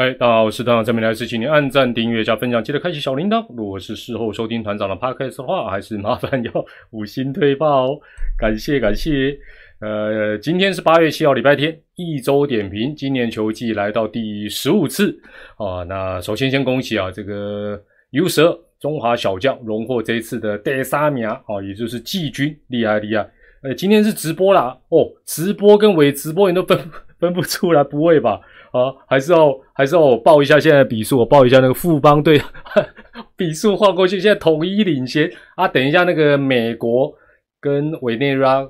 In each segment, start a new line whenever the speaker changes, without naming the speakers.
嗨，大家好，我是团长，这边来是请您按赞、订阅加分享，记得开启小铃铛。如果是事后收听团长的 podcast 的话，还是麻烦要五星推爆哦，感谢感谢。呃，今天是八月七号，礼拜天，一周点评，今年球季来到第十五次啊。那首先先恭喜啊，这个 U 十二中华小将荣获这一次的第三名啊，也就是季军，厉害厉害。呃，今天是直播啦，哦，直播跟伪直播你都分 分不出来，不会吧？啊，还是要还是要我报一下现在的比数，我报一下那个富邦队 比数换过去，现在统一领先啊。等一下那个美国跟委内瑞拉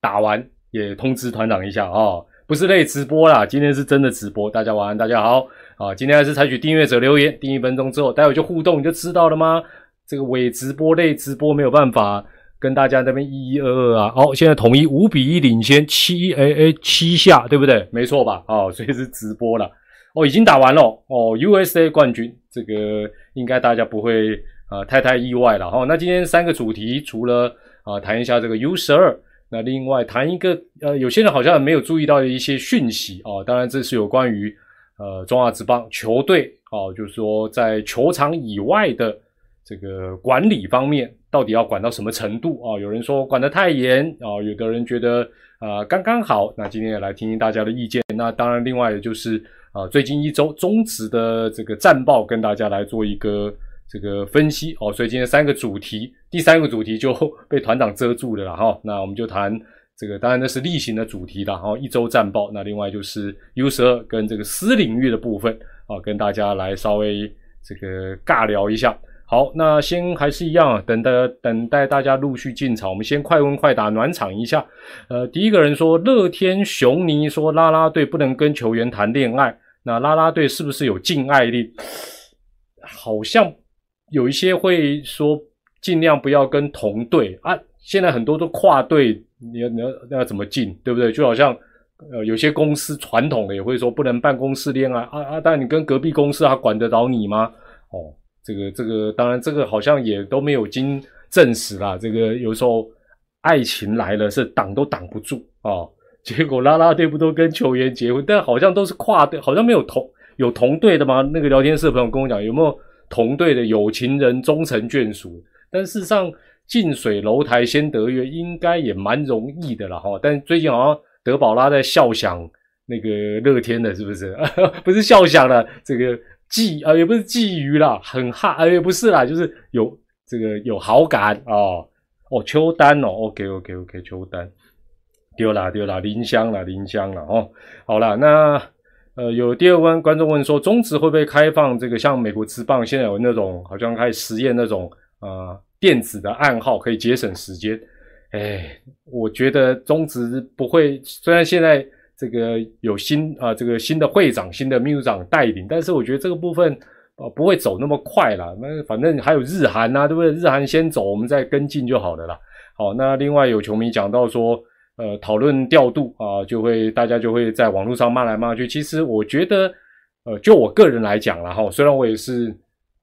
打完也通知团长一下啊，不是类直播啦，今天是真的直播。大家晚安，大家好啊。今天还是采取订阅者留言，订一分钟之后，待会就互动，你就知道了吗？这个伪直播类直播没有办法。跟大家那边一一二二啊，好，现在统一五比一领先七 A A 七下，对不对？没错吧？哦，所以是直播了，哦，已经打完了哦，USA 冠军，这个应该大家不会啊太太意外了哈。那今天三个主题，除了啊谈一下这个 U 十二，那另外谈一个呃，有些人好像没有注意到的一些讯息哦，当然这是有关于呃中华职棒球队哦，就是说在球场以外的这个管理方面。到底要管到什么程度啊？有人说管得太严啊，有的人觉得啊刚刚好。那今天也来听听大家的意见。那当然，另外也就是啊，最近一周中职的这个战报，跟大家来做一个这个分析哦。所以今天三个主题，第三个主题就被团长遮住了了哈。那我们就谈这个，当然那是例行的主题了哈。一周战报，那另外就是 U 十二跟这个私领域的部分啊，跟大家来稍微这个尬聊一下。好，那先还是一样，等待等待大家陆续进场。我们先快问快答暖场一下。呃，第一个人说，乐天雄尼说，拉拉队不能跟球员谈恋爱，那拉拉队是不是有禁爱令？好像有一些会说，尽量不要跟同队啊。现在很多都跨队，你要你要要怎么进，对不对？就好像呃，有些公司传统的也会说，不能办公室恋爱啊啊，但你跟隔壁公司，他管得着你吗？哦。这个这个当然，这个好像也都没有经证实啦。这个有时候爱情来了是挡都挡不住啊。结果拉拉队不都跟球员结婚，但好像都是跨队，好像没有同有同队的吗？那个聊天室的朋友跟我讲，有没有同队的有情人终成眷属？但事实上，近水楼台先得月，应该也蛮容易的了哈。但最近好像德宝拉在笑想那个乐天的，是不是？不是笑想了，这个。觊啊，也不是觊觎啦，很哈，啊，也不是啦，就是有这个有好感啊。哦，秋丹哦，OK OK OK，秋丹丢啦丢啦，林香啦林香啦哦。好啦，那呃，有第二问观众问说，中职会不会开放这个像美国职棒现在有那种好像开始实验那种呃电子的暗号，可以节省时间？哎，我觉得中职不会，虽然现在。这个有新啊，这个新的会长、新的秘书长带领，但是我觉得这个部分啊不会走那么快了。那反正还有日韩呐，对不对？日韩先走，我们再跟进就好了啦。好，那另外有球迷讲到说，呃，讨论调度啊，就会大家就会在网络上骂来骂去。其实我觉得，呃，就我个人来讲了哈，虽然我也是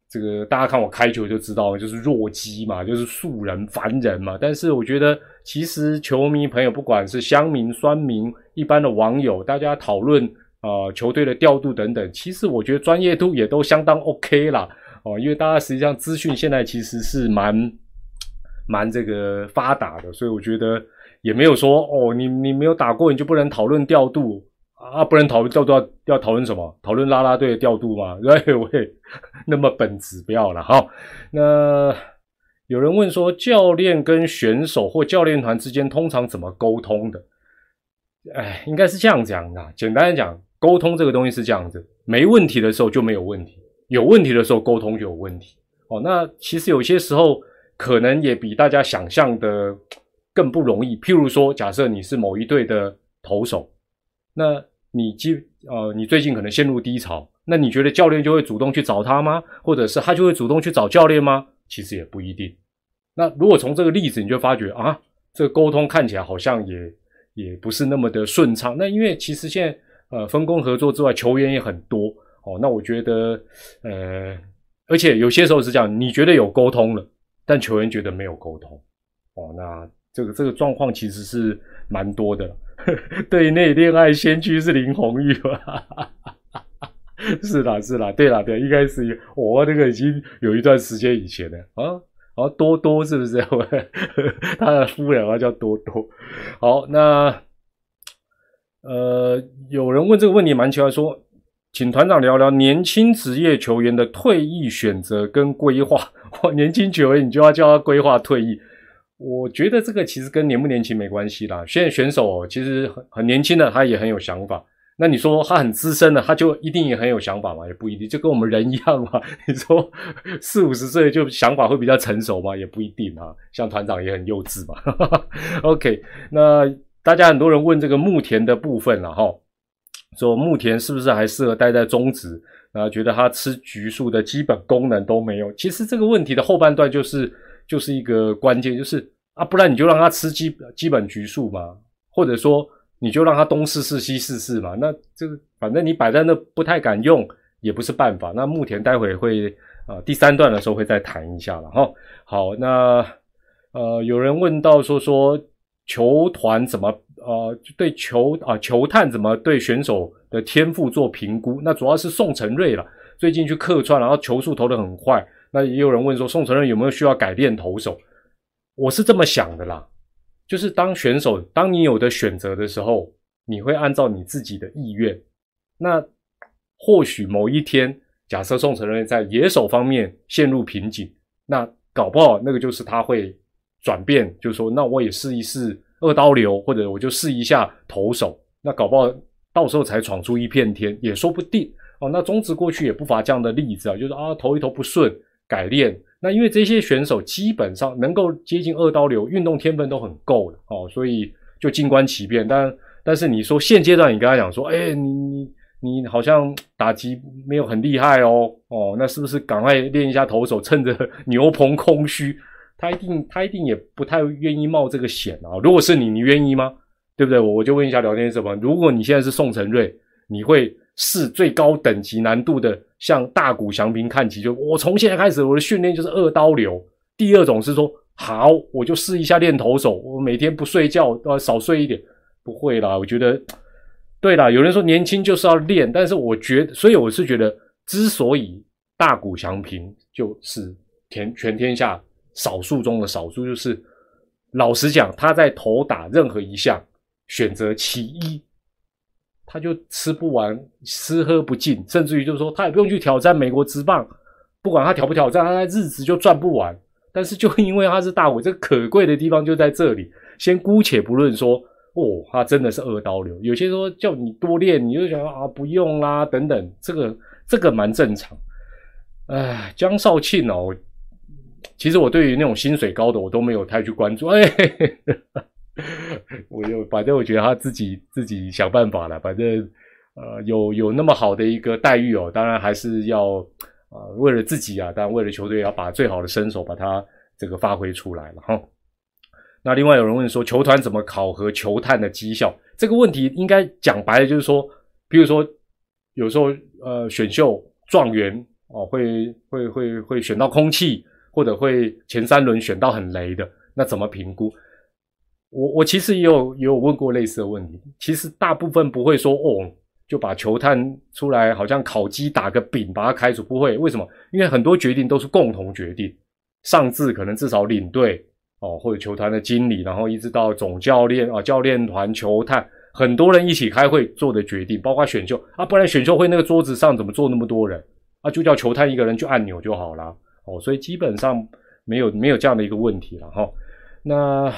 这个大家看我开球就知道，就是弱鸡嘛，就是素人凡人嘛，但是我觉得。其实球迷朋友，不管是乡民、酸民、一般的网友，大家讨论啊球队的调度等等，其实我觉得专业度也都相当 OK 啦。哦，因为大家实际上资讯现在其实是蛮蛮这个发达的，所以我觉得也没有说哦，你你没有打过你就不能讨论调度啊，不能讨论调度要要讨论什么？讨论拉拉队的调度吗？对，我也那么本质不要了哈。那。有人问说，教练跟选手或教练团之间通常怎么沟通的？哎，应该是这样讲的。简单的讲，沟通这个东西是这样子：没问题的时候就没有问题，有问题的时候沟通就有问题。哦，那其实有些时候可能也比大家想象的更不容易。譬如说，假设你是某一队的投手，那你基呃，你最近可能陷入低潮，那你觉得教练就会主动去找他吗？或者是他就会主动去找教练吗？其实也不一定。那如果从这个例子，你就发觉啊，这个沟通看起来好像也也不是那么的顺畅。那因为其实现在呃分工合作之外，球员也很多哦。那我觉得呃，而且有些时候是这样，你觉得有沟通了，但球员觉得没有沟通哦。那这个这个状况其实是蛮多的。对内恋爱先驱是林红玉吧？是啦，是啦，对啦，对，应该是我那个已经有一段时间以前了啊，好多多是不是？他的夫人啊叫多多。好，那呃，有人问这个问题蛮奇怪，说，请团长聊聊年轻职业球员的退役选择跟规划。哇，年轻球员你就要叫他规划退役？我觉得这个其实跟年不年轻没关系啦。现在选手其实很很年轻的，他也很有想法。那你说他很资深的，他就一定也很有想法吗？也不一定，就跟我们人一样嘛。你说四五十岁就想法会比较成熟吗？也不一定啊。像团长也很幼稚嘛。OK，那大家很多人问这个牧田的部分了哈，说牧田是不是还适合待在中职？啊，觉得他吃橘树的基本功能都没有。其实这个问题的后半段就是就是一个关键，就是啊，不然你就让他吃基基本橘树嘛，或者说。你就让他东试试西试试嘛，那这个反正你摆在那不太敢用，也不是办法。那目前待会会啊第三段的时候会再谈一下了哈。好，那呃有人问到说说球团怎么呃对球啊球探怎么对选手的天赋做评估？那主要是宋承瑞了，最近去客串，然后球速投得很快。那也有人问说宋承瑞有没有需要改变投手？我是这么想的啦。就是当选手，当你有的选择的时候，你会按照你自己的意愿。那或许某一天，假设宋承瑞在野手方面陷入瓶颈，那搞不好那个就是他会转变，就是说，那我也试一试二刀流，或者我就试一下投手。那搞不好到时候才闯出一片天，也说不定哦。那中职过去也不乏这样的例子啊，就是啊投一投不顺，改练。那因为这些选手基本上能够接近二刀流，运动天分都很够的哦，所以就静观其变。但但是你说现阶段你跟他讲说，哎，你你你好像打击没有很厉害哦，哦，那是不是赶快练一下投手，趁着牛棚空虚？他一定他一定也不太愿意冒这个险啊。如果是你，你愿意吗？对不对？我我就问一下聊天室吧。如果你现在是宋承瑞，你会？试最高等级难度的，向大谷翔平看齐。就我从现在开始，我的训练就是二刀流。第二种是说，好，我就试一下练投手，我每天不睡觉，呃，少睡一点。不会啦，我觉得，对啦，有人说年轻就是要练，但是我觉得，所以我是觉得，之所以大谷翔平就是全全天下少数中的少数，就是老实讲，他在投打任何一项选择其一。他就吃不完，吃喝不尽，甚至于就是说，他也不用去挑战美国职棒，不管他挑不挑战，他的日子就赚不完。但是就因为他是大伟，这可贵的地方就在这里。先姑且不论说，哦，他真的是二刀流。有些说叫你多练，你就想啊，不用啦，等等，这个这个蛮正常。哎，江少庆哦，其实我对于那种薪水高的，我都没有太去关注。哎。我就反正我觉得他自己自己想办法了，反正呃有有那么好的一个待遇哦，当然还是要啊为了自己啊，当然为了球队要把最好的身手把它这个发挥出来了哈。那另外有人问说，球团怎么考核球探的绩效？这个问题应该讲白了就是说，比如说有时候呃选秀状元哦会会会会选到空气，或者会前三轮选到很雷的，那怎么评估？我我其实也有也有问过类似的问题，其实大部分不会说哦，就把球探出来，好像烤鸡打个饼把它开除，不会。为什么？因为很多决定都是共同决定，上至可能至少领队哦，或者球团的经理，然后一直到总教练啊、教练团、球探，很多人一起开会做的决定，包括选秀啊，不然选秀会那个桌子上怎么坐那么多人啊？就叫球探一个人去按钮就好了哦，所以基本上没有没有这样的一个问题了哈。那。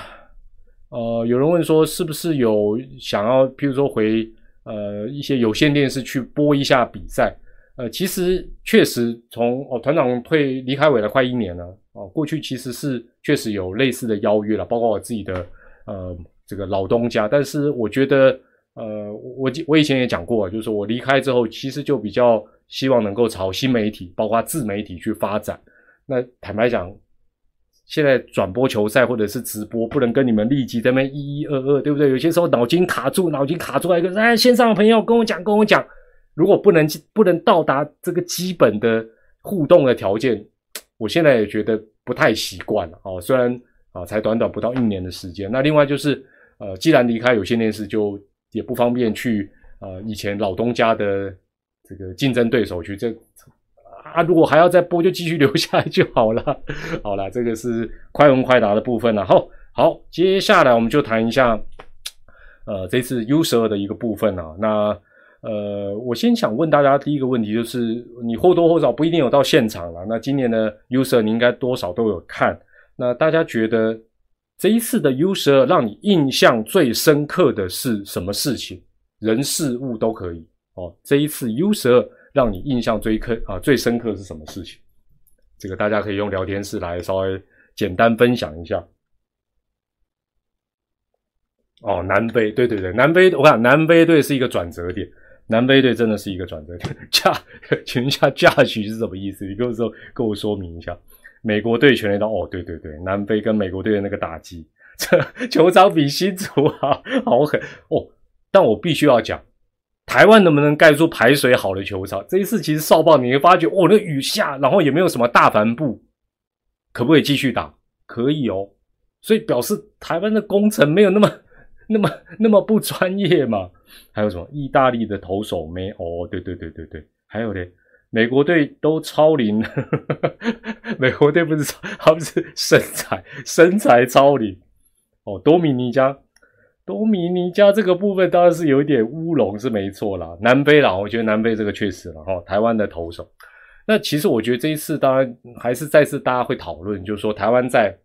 呃，有人问说，是不是有想要，譬如说回呃一些有线电视去播一下比赛？呃，其实确实从哦团长退离开委了快一年了哦，过去其实是确实有类似的邀约了，包括我自己的呃这个老东家，但是我觉得呃我我以前也讲过，就是我离开之后，其实就比较希望能够朝新媒体，包括自媒体去发展。那坦白讲。现在转播球赛或者是直播，不能跟你们立即在那一一二二，对不对？有些时候脑筋卡住，脑筋卡住来一个，哎，线上的朋友跟我讲，跟我讲，如果不能不能到达这个基本的互动的条件，我现在也觉得不太习惯了哦。虽然啊，才短短不到一年的时间，那另外就是，呃，既然离开有线电视，就也不方便去呃以前老东家的这个竞争对手去。这啊，如果还要再播，就继续留下来就好了。好了，这个是快问快答的部分了。好，好，接下来我们就谈一下，呃，这次 U 十二的一个部分啊。那呃，我先想问大家第一个问题，就是你或多或少不一定有到现场了。那今年的 U 十二你应该多少都有看。那大家觉得这一次的 U 十二让你印象最深刻的是什么事情？人事物都可以哦。这一次 U 十二。让你印象最刻啊最深刻是什么事情？这个大家可以用聊天室来稍微简单分享一下。哦，南非，对对对，南非，我看南非队是一个转折点，南非队真的是一个转折点。驾，请问一下驾许是什么意思？你跟我说，跟我说明一下。美国队全垒打，哦，对对对，南非跟美国队的那个打击，这 球场比新竹啊好狠哦。但我必须要讲。台湾能不能盖出排水好的球场？这一次其实少棒你会发觉，哦，那雨下，然后也没有什么大帆布，可不可以继续打？可以哦，所以表示台湾的工程没有那么、那么、那么不专业嘛？还有什么？意大利的投手没？哦，对对对对对，还有嘞，美国队都超龄了，美国队不是他们是身材身材超龄哦，多米尼加。多米尼加这个部分当然是有一点乌龙，是没错啦。南非啦，我觉得南非这个确实了哈。台湾的投手，那其实我觉得这一次当然还是再次大家会讨论，就是说台湾在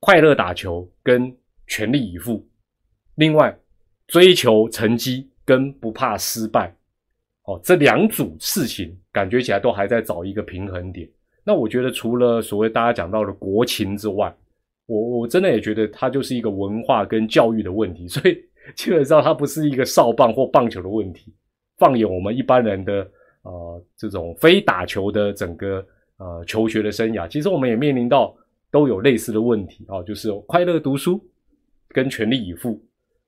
快乐打球跟全力以赴，另外追求成绩跟不怕失败，哦，这两组事情感觉起来都还在找一个平衡点。那我觉得除了所谓大家讲到的国情之外，我我真的也觉得它就是一个文化跟教育的问题，所以基本上它不是一个少棒或棒球的问题。放眼我们一般人的呃这种非打球的整个呃求学的生涯，其实我们也面临到都有类似的问题啊，就是快乐读书跟全力以赴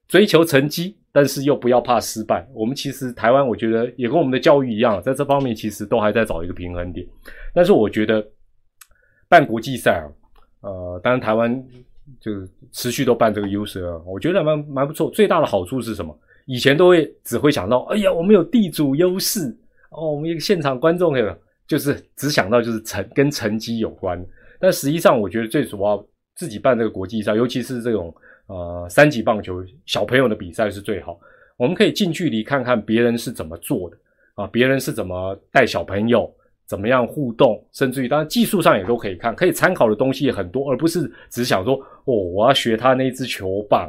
追求成绩，但是又不要怕失败。我们其实台湾我觉得也跟我们的教育一样，在这方面其实都还在找一个平衡点。但是我觉得办国际赛啊。呃，当然台湾就是持续都办这个 U 十二，我觉得蛮蛮不错。最大的好处是什么？以前都会只会想到，哎呀，我们有地主优势哦，我们一个现场观众的，就是只想到就是成跟成绩有关。但实际上，我觉得最主要自己办这个国际赛，尤其是这种呃三级棒球小朋友的比赛是最好。我们可以近距离看看别人是怎么做的啊，别人是怎么带小朋友。怎么样互动，甚至于当然技术上也都可以看，可以参考的东西也很多，而不是只想说哦，我要学他那支球棒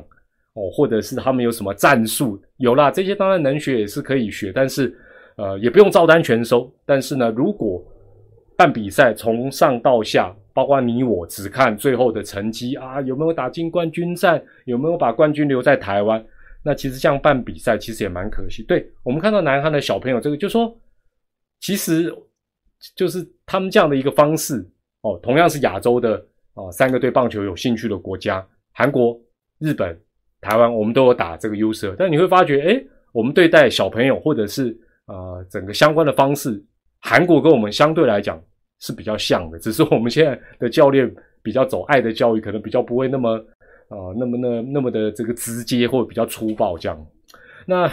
哦，或者是他们有什么战术，有啦，这些当然能学也是可以学，但是呃也不用照单全收。但是呢，如果办比赛从上到下，包括你我只看最后的成绩啊，有没有打进冠军战，有没有把冠军留在台湾，那其实这样办比赛其实也蛮可惜。对我们看到南韩的小朋友，这个就说其实。就是他们这样的一个方式哦，同样是亚洲的哦，三个对棒球有兴趣的国家，韩国、日本、台湾，我们都有打这个 U 色。但你会发觉，哎，我们对待小朋友或者是呃整个相关的方式，韩国跟我们相对来讲是比较像的，只是我们现在的教练比较走爱的教育，可能比较不会那么啊那么那那么的这个直接或者比较粗暴这样。那。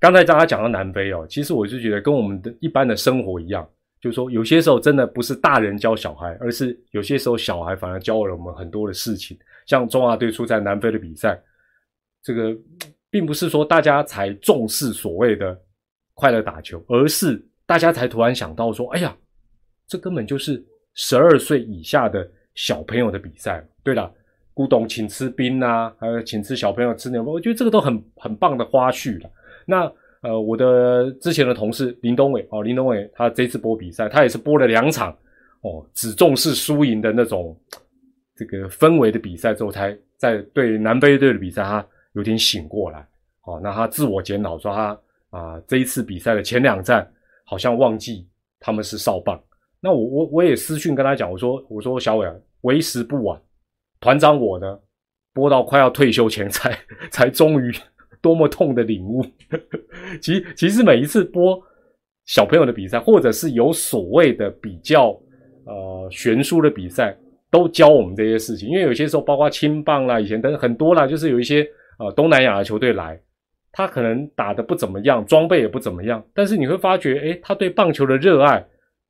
刚才大家讲到南非哦，其实我就觉得跟我们的一般的生活一样，就是说有些时候真的不是大人教小孩，而是有些时候小孩反而教了我们很多的事情。像中华队出在南非的比赛，这个并不是说大家才重视所谓的快乐打球，而是大家才突然想到说，哎呀，这根本就是十二岁以下的小朋友的比赛。对了，古董请吃冰啊，还有请吃小朋友吃牛，我觉得这个都很很棒的花絮了。那呃，我的之前的同事林东伟哦，林东伟他这次播比赛，他也是播了两场哦，只重视输赢的那种这个氛围的比赛之后，才在对南非队的比赛，他有点醒过来哦。那他自我检讨说，他啊这一次比赛的前两站好像忘记他们是少棒。那我我我也私讯跟他讲，我说我说小伟啊，为时不晚，团长我呢播到快要退休前才才终于。多么痛的领悟！其其实每一次播小朋友的比赛，或者是有所谓的比较呃悬殊的比赛，都教我们这些事情。因为有些时候，包括青棒啦，以前等很多啦，就是有一些呃东南亚的球队来，他可能打的不怎么样，装备也不怎么样，但是你会发觉，诶，他对棒球的热爱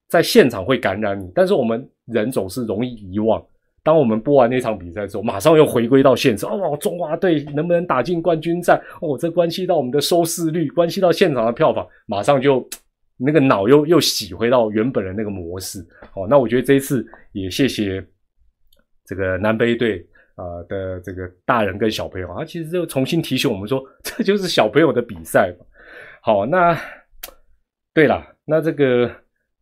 在现场会感染你。但是我们人总是容易遗忘。当我们播完那场比赛之后，马上又回归到现实。哦，中华队能不能打进冠军战？哦，这关系到我们的收视率，关系到现场的票房，马上就那个脑又又洗回到原本的那个模式。哦，那我觉得这一次也谢谢这个南非队啊的这个大人跟小朋友啊，其实就重新提醒我们说，这就是小朋友的比赛。好，那对了，那这个。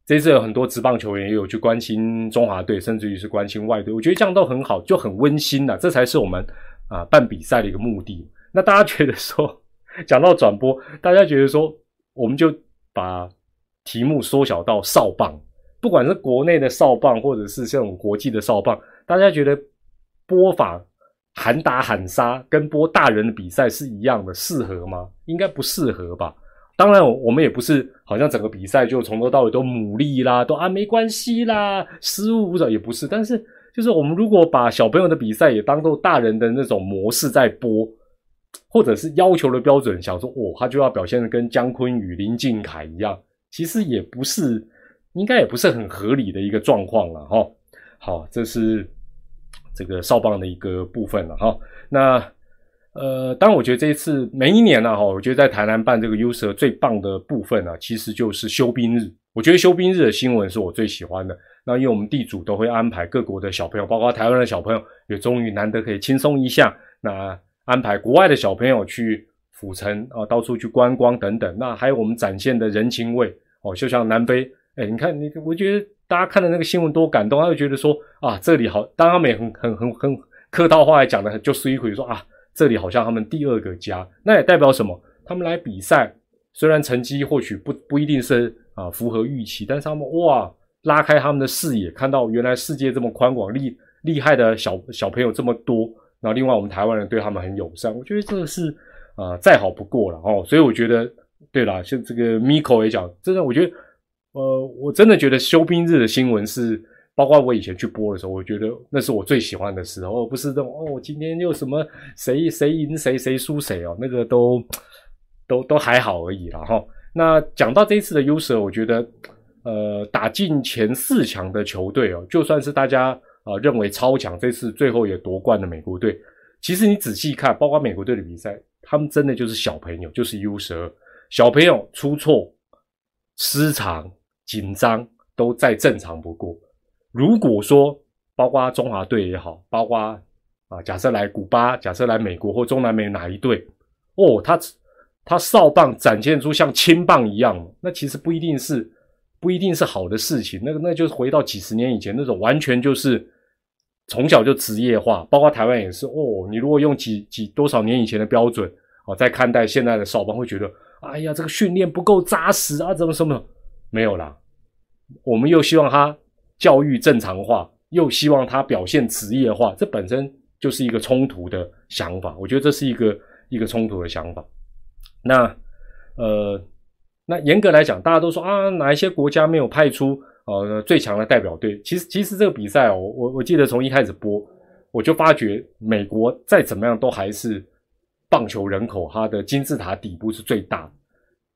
这次有很多职棒球员也有去关心中华队，甚至于是关心外队，我觉得这样都很好，就很温馨了。这才是我们啊办比赛的一个目的。那大家觉得说，讲到转播，大家觉得说，我们就把题目缩小到少棒，不管是国内的少棒，或者是这种国际的少棒，大家觉得播法喊打喊杀跟播大人的比赛是一样的，适合吗？应该不适合吧。当然，我们也不是好像整个比赛就从头到尾都努力啦，都啊没关系啦，失误者也不是。但是，就是我们如果把小朋友的比赛也当做大人的那种模式在播，或者是要求的标准，想说哦，他就要表现的跟姜昆与、林俊凯一样，其实也不是，应该也不是很合理的一个状况了哈。好，这是这个少棒的一个部分了哈。那。呃，当然，我觉得这一次每一年呢，哈，我觉得在台南办这个 U 蛇最棒的部分呢，其实就是休兵日。我觉得休兵日的新闻是我最喜欢的。那因为我们地主都会安排各国的小朋友，包括台湾的小朋友，也终于难得可以轻松一下。那安排国外的小朋友去府城啊，到处去观光等等。那还有我们展现的人情味哦，就像南非，哎，你看你，我觉得大家看的那个新闻多感动，他会觉得说啊，这里好，当然他们也很很很很客套话来讲的，就是一回说啊。这里好像他们第二个家，那也代表什么？他们来比赛，虽然成绩或许不不一定是啊符合预期，但是他们哇拉开他们的视野，看到原来世界这么宽广，厉厉害的小小朋友这么多。然后另外我们台湾人对他们很友善，我觉得这个是啊再好不过了哦。所以我觉得对了，像这个 Miko 也讲，真的我觉得呃我真的觉得休兵日的新闻是。包括我以前去播的时候，我觉得那是我最喜欢的时候，不是这种哦，今天又什么谁谁赢谁谁输谁哦，那个都都都还好而已了哈。那讲到这一次的优势，我觉得呃打进前四强的球队哦，就算是大家啊认为超强，这次最后也夺冠的美国队，其实你仔细看，包括美国队的比赛，他们真的就是小朋友，就是优势，小朋友出错、失常、紧张都再正常不过。如果说，包括中华队也好，包括啊，假设来古巴，假设来美国或中南美哪一队，哦，他他哨棒展现出像青棒一样，那其实不一定是不一定是好的事情。那个那就是回到几十年以前那种，完全就是从小就职业化。包括台湾也是哦，你如果用几几多少年以前的标准哦，在看待现在的哨棒，会觉得哎呀，这个训练不够扎实啊，怎么什么没有啦。我们又希望他。教育正常化，又希望他表现职业化，这本身就是一个冲突的想法。我觉得这是一个一个冲突的想法。那呃，那严格来讲，大家都说啊，哪一些国家没有派出呃最强的代表队？其实，其实这个比赛哦，我我记得从一开始播，我就发觉美国再怎么样都还是棒球人口，它的金字塔底部是最大。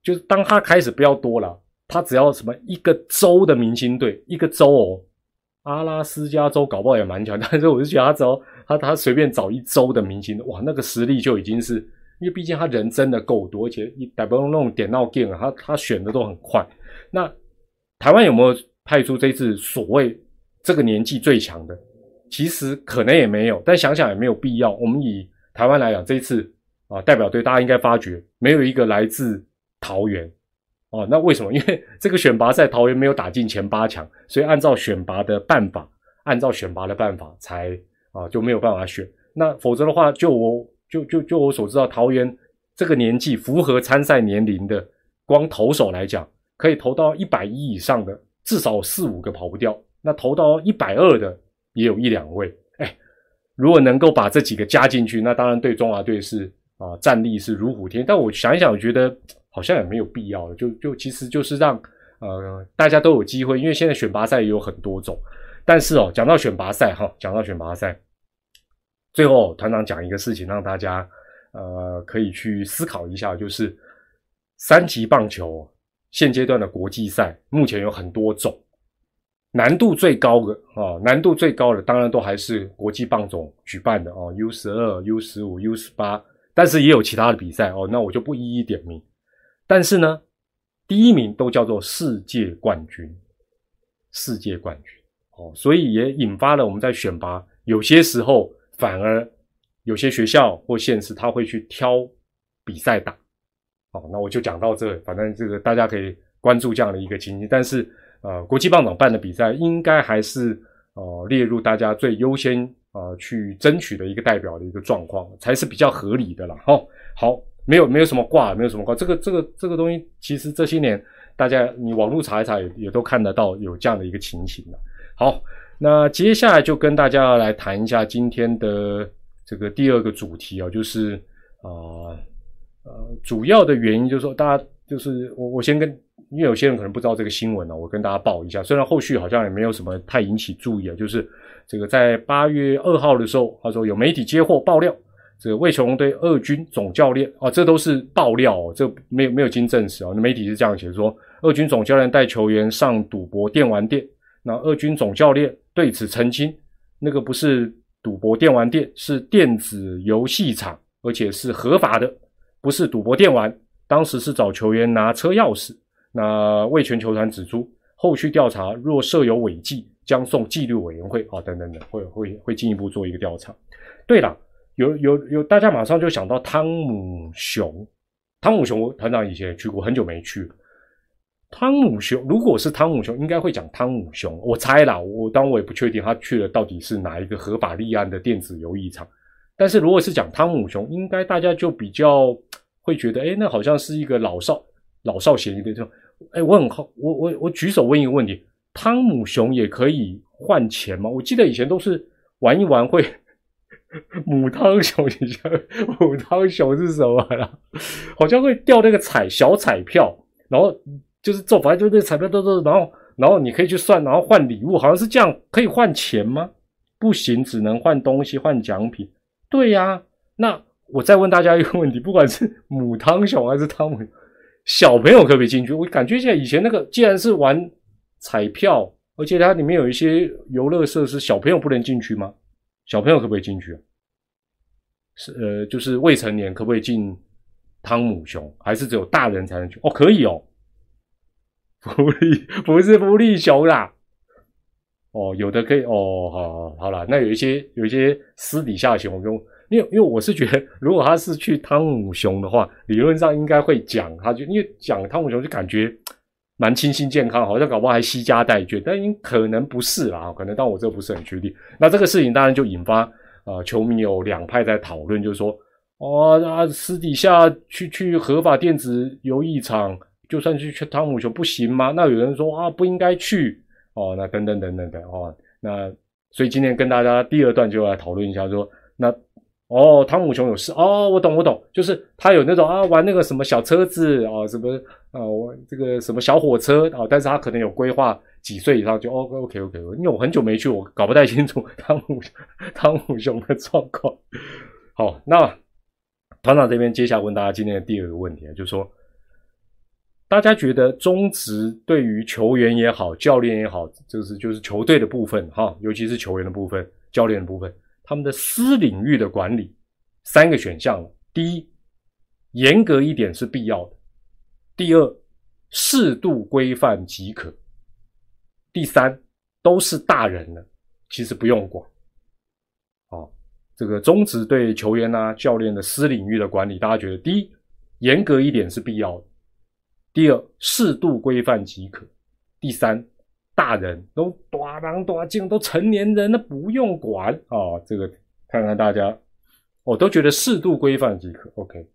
就是当他开始不要多了。他只要什么一个州的明星队，一个州哦，阿拉斯加州搞不好也蛮强，但是我就觉得他只要他他随便找一州的明星，哇，那个实力就已经是，因为毕竟他人真的够多，而且一代表那种点到 game 啊，他他选的都很快。那台湾有没有派出这次所谓这个年纪最强的？其实可能也没有，但想想也没有必要。我们以台湾来讲，这一次啊代表队，大家应该发觉没有一个来自桃园。哦，那为什么？因为这个选拔赛桃园没有打进前八强，所以按照选拔的办法，按照选拔的办法才啊就没有办法选。那否则的话，就我就就就我所知道，桃园这个年纪符合参赛年龄的，光投手来讲，可以投到一百一以上的，至少四五个跑不掉。那投到一百二的也有一两位。哎，如果能够把这几个加进去，那当然对中华队是啊战力是如虎添。但我想一想，我觉得。好像也没有必要了，就就其实就是让呃大家都有机会，因为现在选拔赛也有很多种。但是哦，讲到选拔赛哈，讲到选拔赛，最后团长讲一个事情，让大家呃可以去思考一下，就是三级棒球现阶段的国际赛目前有很多种，难度最高的啊，难度最高的当然都还是国际棒总举办的哦，U 十二、U 十五、U 十八，但是也有其他的比赛哦，那我就不一一点名。但是呢，第一名都叫做世界冠军，世界冠军哦，所以也引发了我们在选拔，有些时候反而有些学校或县市他会去挑比赛打，哦，那我就讲到这，反正这个大家可以关注这样的一个情形。但是呃，国际棒总办的比赛应该还是呃列入大家最优先啊去争取的一个代表的一个状况，才是比较合理的了。哦，好。没有，没有什么挂，没有什么挂。这个，这个，这个东西，其实这些年大家你网络查一查，也也都看得到有这样的一个情形了。好，那接下来就跟大家来谈一下今天的这个第二个主题啊，就是啊呃，主要的原因就是说，大家就是我我先跟，因为有些人可能不知道这个新闻呢，我跟大家报一下。虽然后续好像也没有什么太引起注意啊，就是这个在八月二号的时候，他说有媒体接获爆料。这个魏球龙队二军总教练啊，这都是爆料哦，这没有没有经证实哦。那媒体是这样写说，二军总教练带球员上赌博电玩店，那二军总教练对此澄清，那个不是赌博电玩店，是电子游戏场，而且是合法的，不是赌博电玩。当时是找球员拿车钥匙。那魏全球团指出，后续调查若设有违纪，将送纪律委员会啊等等等，会会会进一步做一个调查。对了。有有有，大家马上就想到汤姆熊。汤姆熊团长以前也去过，很久没去了。汤姆熊，如果是汤姆熊，应该会讲汤姆熊。我猜啦，我当我也不确定他去了到底是哪一个合法立案的电子游艺场。但是如果是讲汤姆熊，应该大家就比较会觉得，哎，那好像是一个老少老少咸宜的这种。哎，我很好，我我我举手问一个问题：汤姆熊也可以换钱吗？我记得以前都是玩一玩会。母汤熊，你知道母汤熊是什么啦？好像会掉那个彩小彩票，然后就是做，反正就是彩票都都，然后然后你可以去算，然后换礼物，好像是这样，可以换钱吗？不行，只能换东西，换奖品。对呀，那我再问大家一个问题：不管是母汤熊还是汤姆，小朋友可不可以进去？我感觉现在以前那个，既然是玩彩票，而且它里面有一些游乐设施，小朋友不能进去吗？小朋友可不可以进去？是呃，就是未成年可不可以进汤姆熊？还是只有大人才能去？哦，可以哦。福利不是福利熊啦。哦，有的可以哦。好，好了，那有一些有一些私底下熊，因为因为我是觉得，如果他是去汤姆熊的话，理论上应该会讲，他就因为讲汤姆熊就感觉。蛮清新健康，好像搞不好还惜家带眷，但可能不是啦，可能但我这不是很确定。那这个事情当然就引发啊，球迷有两派在讨论，就是说，哦，那私底下去去合法电子游艺场，就算去去汤姆熊不行吗？那有人说啊，不应该去哦，那等等等等等哦，那所以今天跟大家第二段就来讨论一下，说。哦，汤姆熊有事哦，我懂我懂，就是他有那种啊，玩那个什么小车子啊，什么啊，我这个什么小火车啊，但是他可能有规划几岁以上就 OK OK OK，因为我很久没去，我搞不太清楚 汤姆汤姆熊的状况。好，那团长这边接下来问大家今天的第二个问题啊，就是说，大家觉得中职对于球员也好，教练也好，就是就是球队的部分哈，尤其是球员的部分，教练的部分。他们的私领域的管理，三个选项了第一，严格一点是必要的；第二，适度规范即可；第三，都是大人了，其实不用管。哦，这个中职对球员啊、教练的私领域的管理，大家觉得第一，严格一点是必要的；第二，适度规范即可；第三。大人都大狼大精，都成年人，那不用管啊。这个看看大家，我都觉得适度规范即可。OK，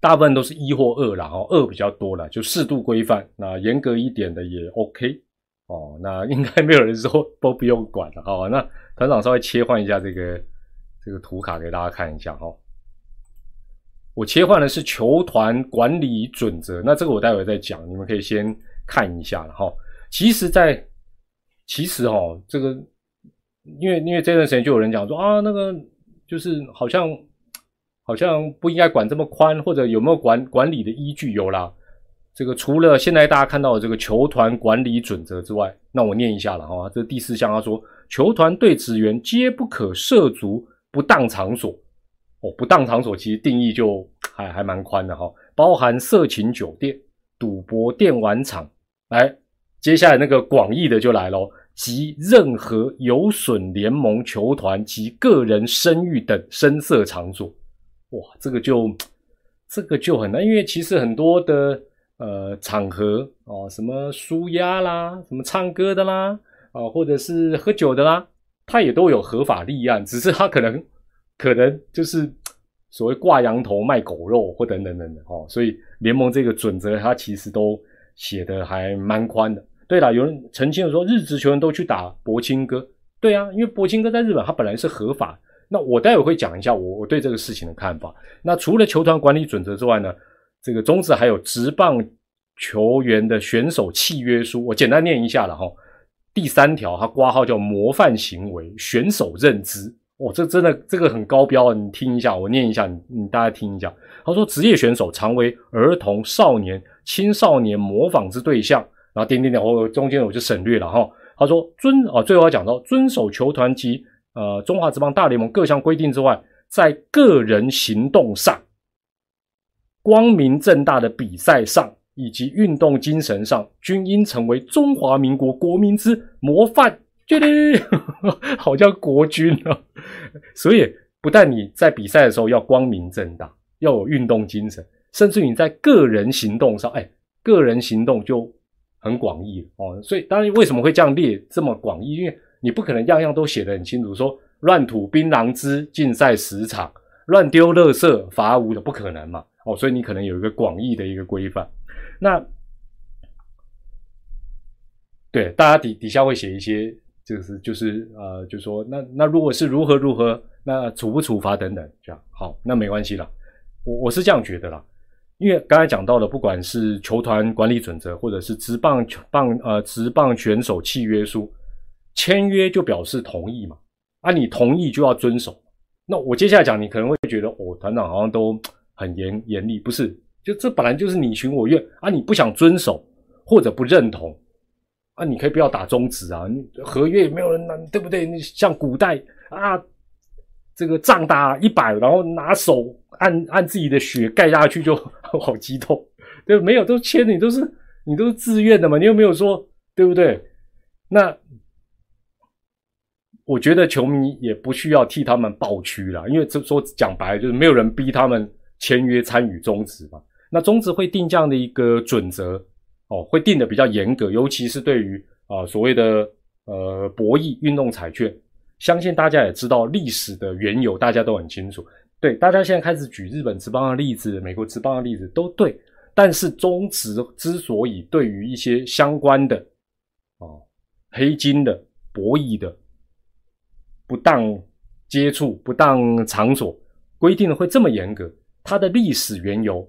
大部分都是一或二啦，哦，二比较多了，就适度规范。那严格一点的也 OK 哦。那应该没有人说都不用管了。好，那团长稍微切换一下这个这个图卡给大家看一下哈。我切换的是球团管理准则，那这个我待会再讲，你们可以先看一下了哈。其实，在其实哦，这个因为因为这段时间就有人讲说啊，那个就是好像好像不应该管这么宽，或者有没有管管理的依据？有啦。这个除了现在大家看到的这个球团管理准则之外，那我念一下了哈。这第四项他说，球团对职员皆不可涉足不当场所。哦，不当场所其实定义就还还蛮宽的哈，包含色情酒店、赌博电玩场。来，接下来那个广义的就来咯，及任何有损联盟球团及个人声誉等声色场所。哇，这个就这个就很难，因为其实很多的。呃，场合哦，什么舒压啦，什么唱歌的啦，啊，或者是喝酒的啦，他也都有合法立案，只是他可能可能就是所谓挂羊头卖狗肉或等等等等哦，所以联盟这个准则，他其实都写的还蛮宽的。对了，有人澄清的说，日职球员都去打博青哥，对啊，因为博青哥在日本他本来是合法。那我待会会讲一下我我对这个事情的看法。那除了球团管理准则之外呢？这个中职还有职棒球员的选手契约书，我简单念一下了哈。第三条，他挂号叫模范行为选手认知，哦，这真的这个很高标，你听一下，我念一下，你你大家听一下。他说，职业选手常为儿童、少年、青少年模仿之对象，然后点点点，我中间我就省略了哈。他说遵啊，最后要讲到遵守球团及呃中华职棒大联盟各项规定之外，在个人行动上。光明正大的比赛上，以及运动精神上，均应成为中华民国国民之模范。绝对好像国军啊！所以不但你在比赛的时候要光明正大，要有运动精神，甚至你在个人行动上，哎，个人行动就很广义哦。所以当然为什么会这样列这么广义？因为你不可能样样都写得很清楚，说乱吐槟榔汁禁赛十场，乱丢垃圾罚五的，不可能嘛。哦，所以你可能有一个广义的一个规范，那对大家底底下会写一些，就是就是呃，就说那那如果是如何如何，那处不处罚等等，这样好，那没关系啦。我我是这样觉得啦，因为刚才讲到的，不管是球团管理准则，或者是职棒棒呃职棒选手契约书，签约就表示同意嘛，啊，你同意就要遵守。那我接下来讲，你可能会觉得，哦，团长好像都。很严严厉，不是？就这本来就是你情我愿啊！你不想遵守或者不认同啊？你可以不要打中止啊！合约也没有人拿，对不对？你像古代啊，这个仗打一百，然后拿手按按自己的血盖下去，就 好激动，对没有都签，你都是你都是自愿的嘛？你又没有说，对不对？那我觉得球迷也不需要替他们抱屈了，因为这说讲白了，就是没有人逼他们。签约参与中止嘛？那中止会定这样的一个准则哦，会定的比较严格，尤其是对于啊所谓的呃博弈运动彩券，相信大家也知道历史的缘由，大家都很清楚。对，大家现在开始举日本职棒的例子、美国职棒的例子都对，但是中职之所以对于一些相关的哦黑金的博弈的不当接触、不当场所规定的会这么严格。它的历史缘由，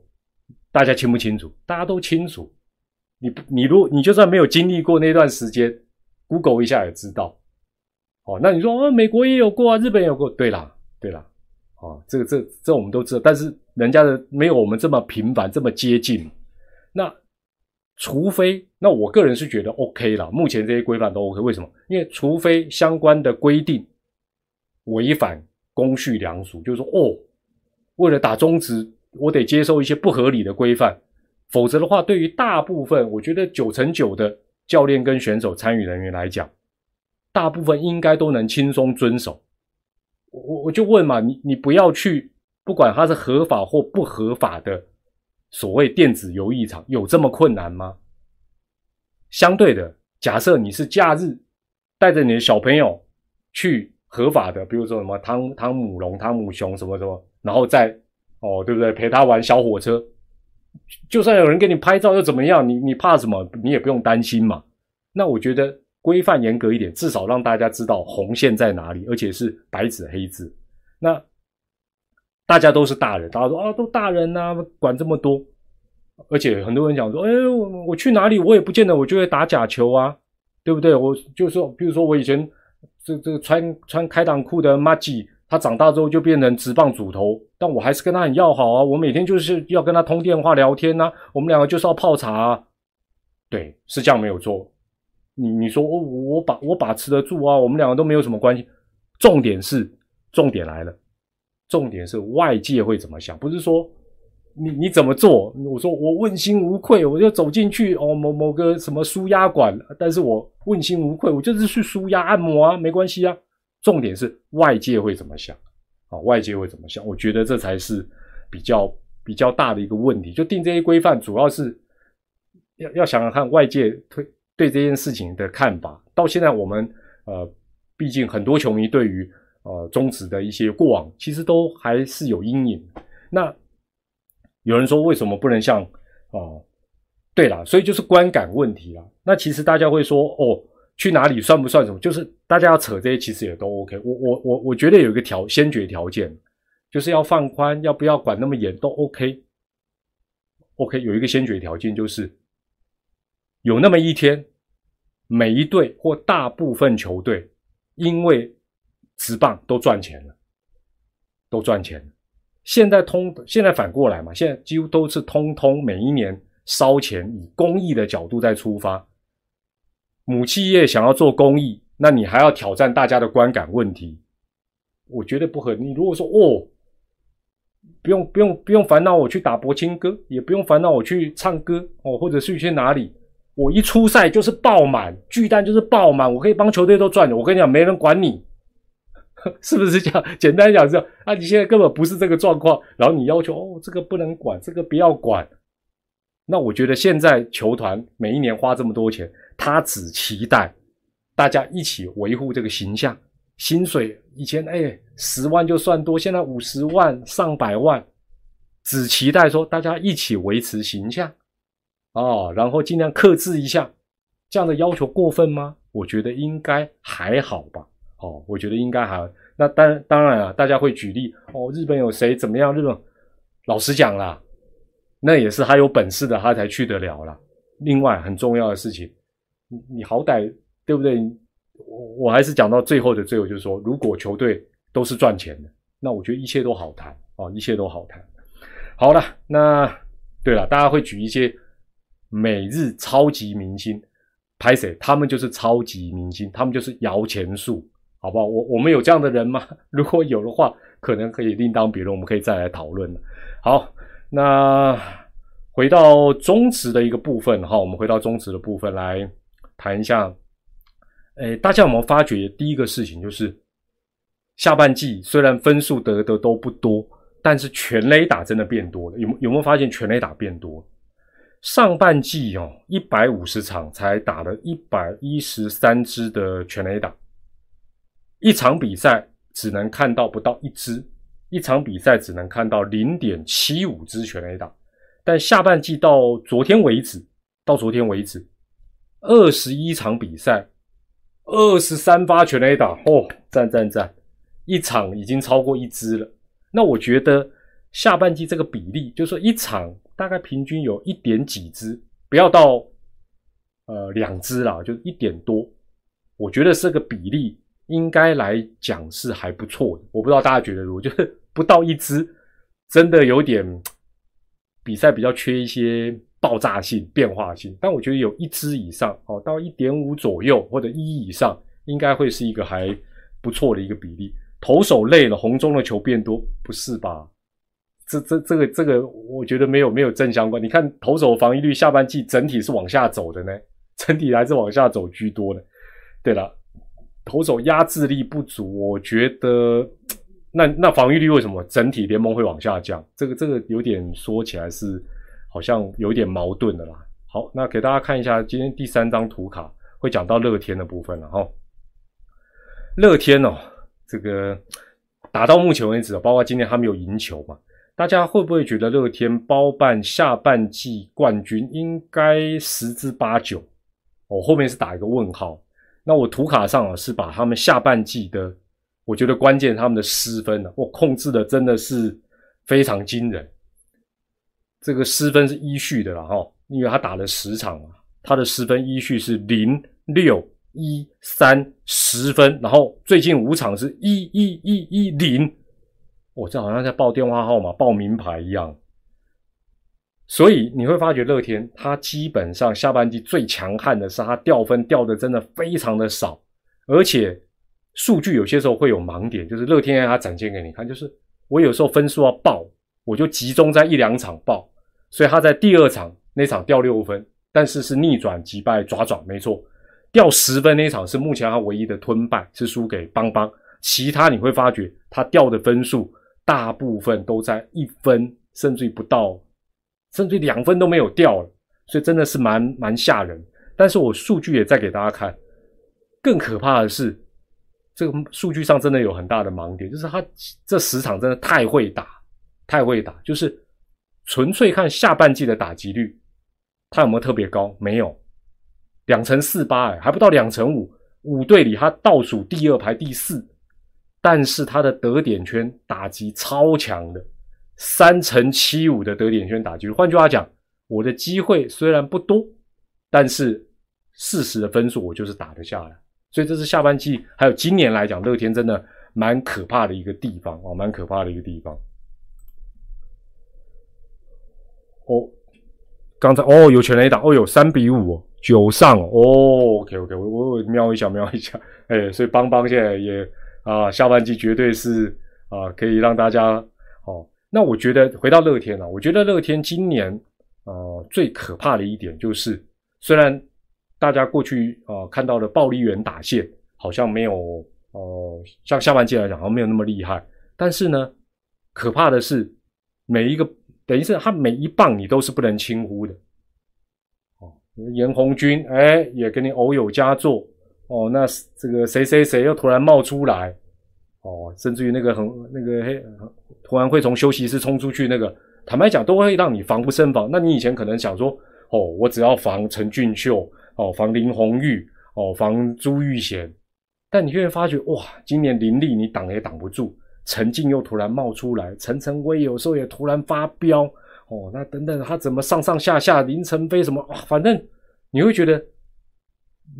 大家清不清楚？大家都清楚。你你如你就算没有经历过那段时间，Google 一下也知道。哦，那你说哦，美国也有过啊，日本也有过。对啦，对啦，哦，这个这这我们都知道，但是人家的没有我们这么频繁，这么接近。那除非，那我个人是觉得 OK 了。目前这些规范都 OK，为什么？因为除非相关的规定违反公序良俗，就是说哦。为了打中职，我得接受一些不合理的规范，否则的话，对于大部分，我觉得九成九的教练跟选手参与人员来讲，大部分应该都能轻松遵守。我我就问嘛，你你不要去，不管它是合法或不合法的所谓电子游艺场，有这么困难吗？相对的，假设你是假日带着你的小朋友去合法的，比如说什么汤汤姆龙、汤姆熊什么什么。然后再哦，对不对？陪他玩小火车，就算有人给你拍照又怎么样？你你怕什么？你也不用担心嘛。那我觉得规范严格一点，至少让大家知道红线在哪里，而且是白纸黑字。那大家都是大人，大家说啊，都大人呐，管这么多。而且很多人讲说，哎，我我去哪里，我也不见得我就会打假球啊。对不对？我就说，比如说我以前这这个穿穿开裆裤的马季他长大之后就变成直棒主头，但我还是跟他很要好啊。我每天就是要跟他通电话聊天呐，我们两个就是要泡茶，啊。对，是这样没有错。你你说我我把我把持得住啊，我们两个都没有什么关系。重点是，重点来了，重点是外界会怎么想，不是说。你你怎么做？我说我问心无愧，我就走进去哦，某某个什么舒压馆，但是我问心无愧，我就是去舒压按摩啊，没关系啊。重点是外界会怎么想啊？外界会怎么想？我觉得这才是比较比较大的一个问题。就定这些规范，主要是要要想想看外界对对这件事情的看法。到现在我们呃，毕竟很多球迷对于呃中职的一些过往，其实都还是有阴影。那有人说为什么不能像哦？对了，所以就是观感问题啦。那其实大家会说哦，去哪里算不算什么？就是大家要扯这些，其实也都 OK。我我我我觉得有一个条先决条件，就是要放宽，要不要管那么严都 OK。OK，有一个先决条件就是有那么一天，每一队或大部分球队因为直棒都赚钱了，都赚钱了。现在通现在反过来嘛，现在几乎都是通通每一年烧钱，以公益的角度在出发。母企业想要做公益，那你还要挑战大家的观感问题，我觉得不合理你如果说哦，不用不用不用烦恼我去打博青歌，也不用烦恼我去唱歌哦，或者是去哪里，我一出赛就是爆满，巨蛋就是爆满，我可以帮球队都赚的我跟你讲，没人管你。是不是这样？简单讲是，啊，你现在根本不是这个状况，然后你要求哦，这个不能管，这个不要管。那我觉得现在球团每一年花这么多钱，他只期待大家一起维护这个形象。薪水以前哎十万就算多，现在五十万上百万，只期待说大家一起维持形象哦，然后尽量克制一下。这样的要求过分吗？我觉得应该还好吧。哦，我觉得应该还那当当然啊，大家会举例哦，日本有谁怎么样？日本老实讲啦，那也是他有本事的，他才去得了啦。另外很重要的事情，你你好歹对不对？我我还是讲到最后的最后，就是说，如果球队都是赚钱的，那我觉得一切都好谈哦，一切都好谈。好了，那对了，大家会举一些每日超级明星拍谁？他们就是超级明星，他们就是摇钱树。好不好？我我们有这样的人吗？如果有的话，可能可以另当别论，我们可以再来讨论好，那回到中职的一个部分哈，我们回到中职的部分来谈一下。诶，大家有没有发觉第一个事情就是，下半季虽然分数得的都不多，但是全垒打真的变多了。有有没有发现全垒打变多？上半季哦，一百五十场才打了一百一十三支的全垒打。一场比赛只能看到不到一支，一场比赛只能看到零点七五支全垒打，但下半季到昨天为止，到昨天为止，二十一场比赛，二十三发全垒打，哦，赞赞赞，一场已经超过一支了。那我觉得下半季这个比例，就是说一场大概平均有一点几支，不要到呃两支啦，就一点多，我觉得这个比例。应该来讲是还不错的，我不知道大家觉得如何？就是不到一支，真的有点比赛比较缺一些爆炸性、变化性。但我觉得有一支以上，哦，到一点五左右或者一以上，应该会是一个还不错的一个比例。投手累了，红中的球变多，不是吧？这、这、这个、这个，我觉得没有没有正相关。你看投手防御率下半季整体是往下走的呢，整体还是往下走居多的。对了。投手压制力不足，我觉得那那防御率为什么整体联盟会往下降？这个这个有点说起来是好像有点矛盾的啦。好，那给大家看一下今天第三张图卡，会讲到乐天的部分了哈。乐天哦，这个打到目前为止，包括今天他们有赢球嘛？大家会不会觉得乐天包办下半季冠军应该十之八九？我后面是打一个问号。那我图卡上啊是把他们下半季的，我觉得关键他们的失分呢，我控制的真的是非常惊人。这个失分是依序的了哈，因为他打了十场嘛，他的失分依序是零六一三十分，然后最近五场是一一一一零，我这好像在报电话号码、报名牌一样。所以你会发觉乐天，他基本上下半季最强悍的是他掉分掉的真的非常的少，而且数据有些时候会有盲点，就是乐天他展现给你看，就是我有时候分数要爆，我就集中在一两场爆，所以他在第二场那场掉六分，但是是逆转击败爪爪，没错，掉十分那场是目前他唯一的吞败，是输给邦邦，其他你会发觉他掉的分数大部分都在一分甚至于不到。甚至于两分都没有掉了，所以真的是蛮蛮吓人。但是我数据也在给大家看，更可怕的是，这个数据上真的有很大的盲点，就是他这十场真的太会打，太会打。就是纯粹看下半季的打击率，他有没有特别高？没有，两成四八，哎，还不到两成五。五队里他倒数第二，排第四，但是他的得点圈打击超强的。三乘七五的得点圈打击，换句话讲，我的机会虽然不多，但是事实的分数我就是打得下来。所以这是下半季还有今年来讲，乐天真的蛮可怕的一个地方哦，蛮可怕的一个地方。哦，刚才哦有全垒打，哦有三比五九上哦，OK OK，我我我瞄一下 瞄一下，哎，所以邦邦现在也啊下半季绝对是啊可以让大家哦。那我觉得回到乐天了，我觉得乐天今年呃最可怕的一点就是，虽然大家过去啊看到的暴力员打线好像没有呃像下半季来讲好像没有那么厉害，但是呢，可怕的是每一个等于是他每一棒你都是不能轻忽的哦。严红军哎也跟你偶有佳作哦，那这个谁谁谁又突然冒出来。哦，甚至于那个很那个嘿，突然会从休息室冲出去，那个坦白讲都会让你防不胜防。那你以前可能想说，哦，我只要防陈俊秀，哦，防林红玉，哦，防朱玉贤，但你却会发觉，哇，今年林立你挡也挡不住，陈静又突然冒出来，陈晨威有时候也突然发飙，哦，那等等他怎么上上下下林晨飞什么，反正你会觉得，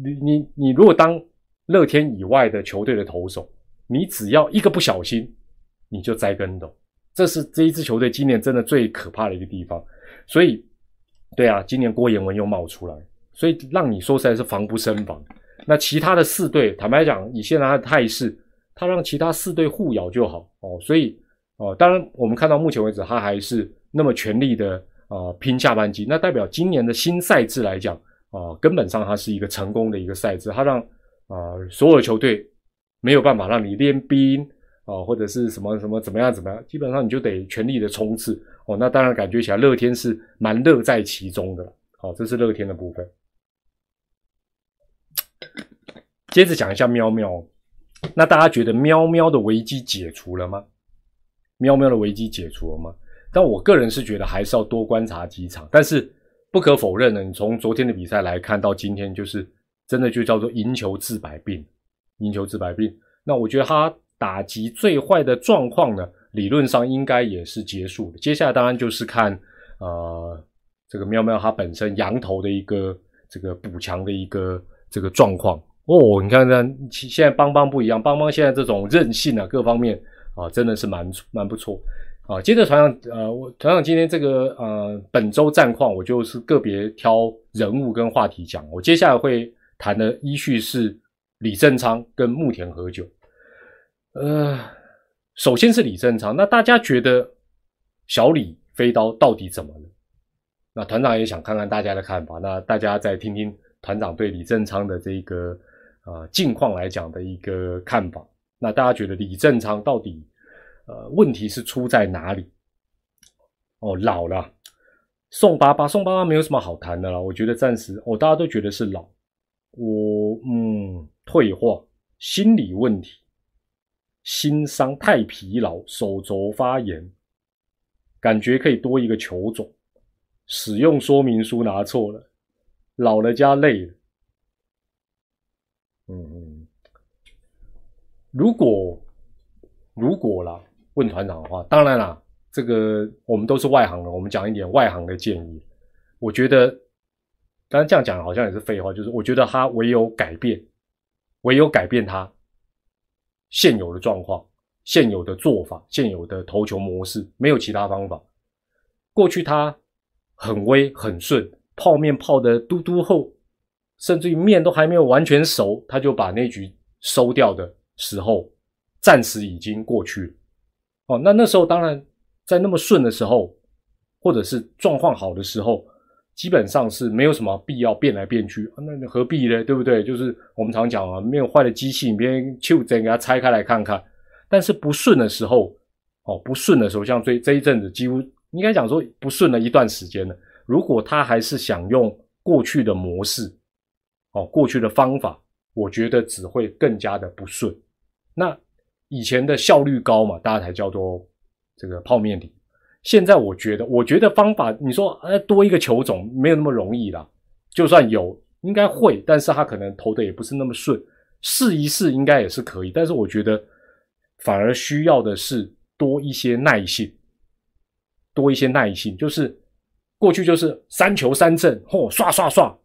你你你如果当乐天以外的球队的投手。你只要一个不小心，你就栽跟斗。这是这一支球队今年真的最可怕的一个地方。所以，对啊，今年郭彦文又冒出来，所以让你说实在是防不胜防。那其他的四队，坦白讲，以现在他的态势，他让其他四队互咬就好哦。所以，哦，当然我们看到目前为止，他还是那么全力的啊拼下半季。那代表今年的新赛制来讲啊，根本上它是一个成功的一个赛制，它让啊所有球队。没有办法让你练兵啊，或者是什么什么怎么样怎么样，基本上你就得全力的冲刺哦。那当然感觉起来乐天是蛮乐在其中的。好，这是乐天的部分。接着讲一下喵喵，那大家觉得喵喵的危机解除了吗？喵喵的危机解除了吗？但我个人是觉得还是要多观察几场。但是不可否认呢，你从昨天的比赛来看到今天，就是真的就叫做赢球治百病。赢球治百病，那我觉得他打击最坏的状况呢，理论上应该也是结束的。接下来当然就是看呃这个喵喵它本身羊头的一个这个补强的一个这个状况哦。你看看现在邦邦不一样，邦邦现在这种韧性啊，各方面啊真的是蛮蛮不错啊。接着团长呃，我团长今天这个呃本周战况，我就是个别挑人物跟话题讲。我接下来会谈的依序是。李正昌跟木田和久，呃，首先是李正昌，那大家觉得小李飞刀到底怎么了？那团长也想看看大家的看法，那大家再听听团长对李正昌的这个啊近况来讲的一个看法。那大家觉得李正昌到底呃问题是出在哪里？哦，老了，宋爸爸，宋爸爸没有什么好谈的了，我觉得暂时哦，大家都觉得是老，我嗯。退化、心理问题、心伤、太疲劳、手肘发炎，感觉可以多一个球种。使用说明书拿错了，老了加累了。嗯嗯，如果如果啦，问团长的话，当然啦，这个我们都是外行的，我们讲一点外行的建议。我觉得，当然这样讲好像也是废话，就是我觉得他唯有改变。唯有改变他现有的状况、现有的做法、现有的投球模式，没有其他方法。过去他很威很顺，泡面泡的嘟嘟厚，甚至于面都还没有完全熟，他就把那局收掉的时候，暂时已经过去了。哦，那那时候当然在那么顺的时候，或者是状况好的时候。基本上是没有什么必要变来变去，那何必呢？对不对？就是我们常讲啊，没有坏的机器，你别就整给它拆开来看看。但是不顺的时候，哦，不顺的时候，像这这一阵子，几乎应该讲说不顺了一段时间了。如果他还是想用过去的模式，哦，过去的方法，我觉得只会更加的不顺。那以前的效率高嘛，大家才叫做这个泡面底。现在我觉得，我觉得方法，你说，呃，多一个球种没有那么容易啦。就算有，应该会，但是他可能投的也不是那么顺。试一试应该也是可以，但是我觉得反而需要的是多一些耐性，多一些耐性。就是过去就是三球三振，嚯，刷刷刷。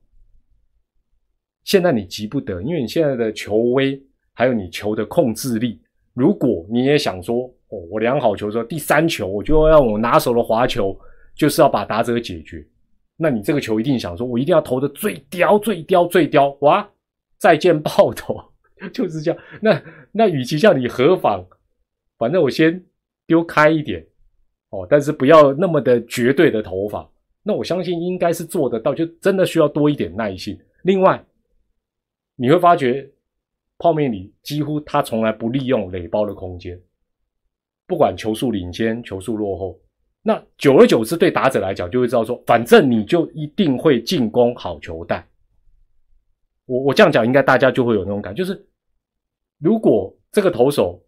现在你急不得，因为你现在的球威还有你球的控制力，如果你也想说。哦，我量好球之后，第三球我就要我拿手的滑球，就是要把打者解决。那你这个球一定想说，我一定要投的最刁、最刁、最刁，哇！再见爆头，就是这样。那那与其叫你合仿，反正我先丢开一点哦，但是不要那么的绝对的投法。那我相信应该是做得到，就真的需要多一点耐心。另外，你会发觉泡面里几乎他从来不利用垒包的空间。不管球速领先，球速落后，那久而久之，对打者来讲，就会知道说，反正你就一定会进攻好球带。我我这样讲，应该大家就会有那种感，就是如果这个投手